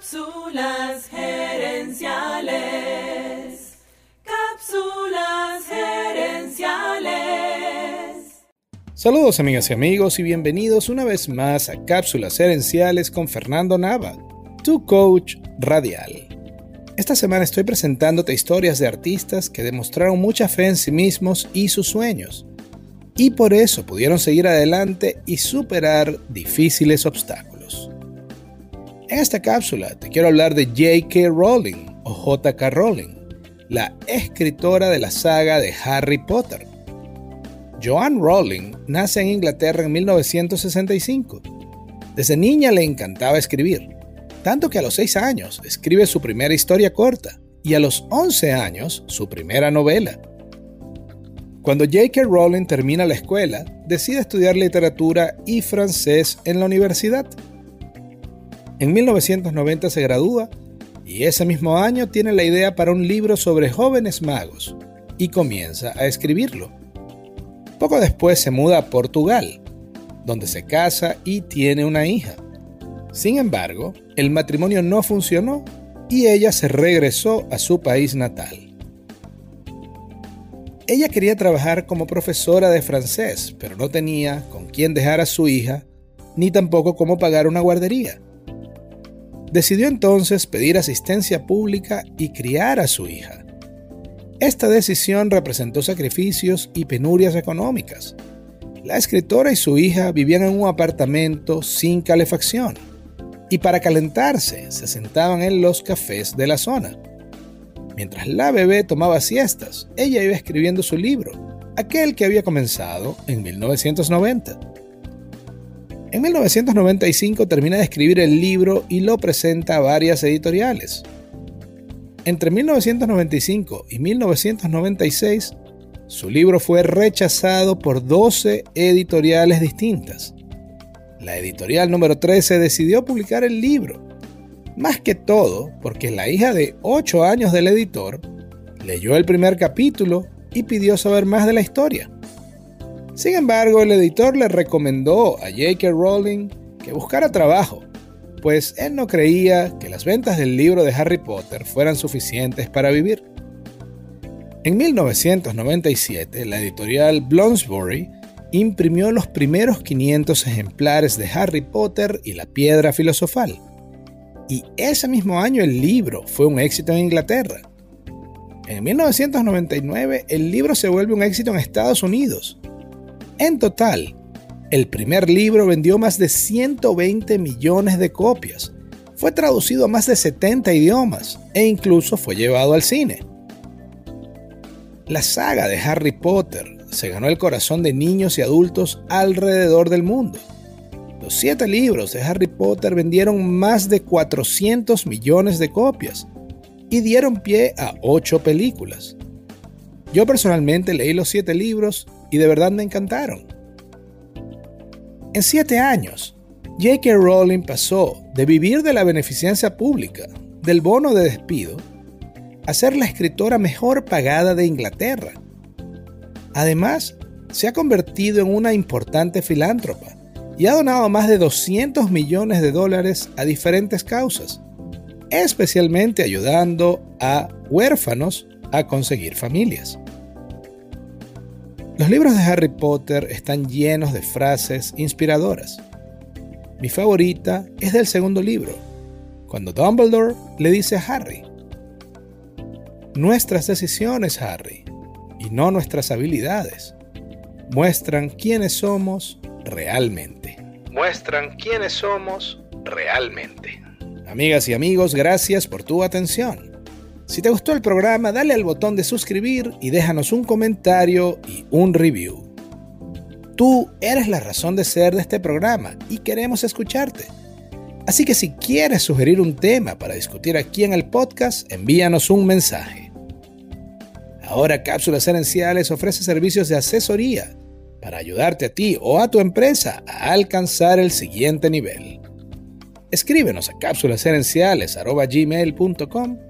Cápsulas gerenciales. Cápsulas gerenciales. Saludos amigas y amigos y bienvenidos una vez más a Cápsulas gerenciales con Fernando Nava, tu coach radial. Esta semana estoy presentándote historias de artistas que demostraron mucha fe en sí mismos y sus sueños, y por eso pudieron seguir adelante y superar difíciles obstáculos. En esta cápsula te quiero hablar de J.K. Rowling o J.K. Rowling, la escritora de la saga de Harry Potter. Joanne Rowling nace en Inglaterra en 1965. Desde niña le encantaba escribir, tanto que a los 6 años escribe su primera historia corta y a los 11 años su primera novela. Cuando J.K. Rowling termina la escuela, decide estudiar literatura y francés en la universidad. En 1990 se gradúa y ese mismo año tiene la idea para un libro sobre jóvenes magos y comienza a escribirlo. Poco después se muda a Portugal, donde se casa y tiene una hija. Sin embargo, el matrimonio no funcionó y ella se regresó a su país natal. Ella quería trabajar como profesora de francés, pero no tenía con quién dejar a su hija, ni tampoco cómo pagar una guardería. Decidió entonces pedir asistencia pública y criar a su hija. Esta decisión representó sacrificios y penurias económicas. La escritora y su hija vivían en un apartamento sin calefacción y para calentarse se sentaban en los cafés de la zona. Mientras la bebé tomaba siestas, ella iba escribiendo su libro, aquel que había comenzado en 1990. En 1995 termina de escribir el libro y lo presenta a varias editoriales. Entre 1995 y 1996, su libro fue rechazado por 12 editoriales distintas. La editorial número 13 decidió publicar el libro, más que todo porque la hija de 8 años del editor leyó el primer capítulo y pidió saber más de la historia. Sin embargo, el editor le recomendó a J.K. Rowling que buscara trabajo, pues él no creía que las ventas del libro de Harry Potter fueran suficientes para vivir. En 1997, la editorial Bloomsbury imprimió los primeros 500 ejemplares de Harry Potter y la Piedra Filosofal. Y ese mismo año el libro fue un éxito en Inglaterra. En 1999 el libro se vuelve un éxito en Estados Unidos en total, el primer libro vendió más de 120 millones de copias, fue traducido a más de 70 idiomas e incluso fue llevado al cine. La saga de Harry Potter se ganó el corazón de niños y adultos alrededor del mundo. Los siete libros de Harry Potter vendieron más de 400 millones de copias y dieron pie a ocho películas. Yo personalmente leí los siete libros y de verdad me encantaron. En siete años, J.K. Rowling pasó de vivir de la beneficencia pública, del bono de despido, a ser la escritora mejor pagada de Inglaterra. Además, se ha convertido en una importante filántropa y ha donado más de 200 millones de dólares a diferentes causas, especialmente ayudando a huérfanos a conseguir familias. Los libros de Harry Potter están llenos de frases inspiradoras. Mi favorita es del segundo libro, cuando Dumbledore le dice a Harry, Nuestras decisiones, Harry, y no nuestras habilidades, muestran quiénes somos realmente. Muestran quiénes somos realmente. Amigas y amigos, gracias por tu atención. Si te gustó el programa, dale al botón de suscribir y déjanos un comentario y un review. Tú eres la razón de ser de este programa y queremos escucharte. Así que si quieres sugerir un tema para discutir aquí en el podcast, envíanos un mensaje. Ahora Cápsulas Herenciales ofrece servicios de asesoría para ayudarte a ti o a tu empresa a alcanzar el siguiente nivel. Escríbenos a cápsulasherenciales.gmail.com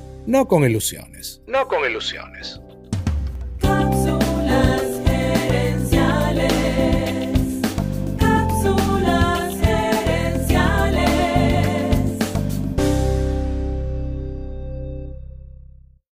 no con ilusiones. No con ilusiones.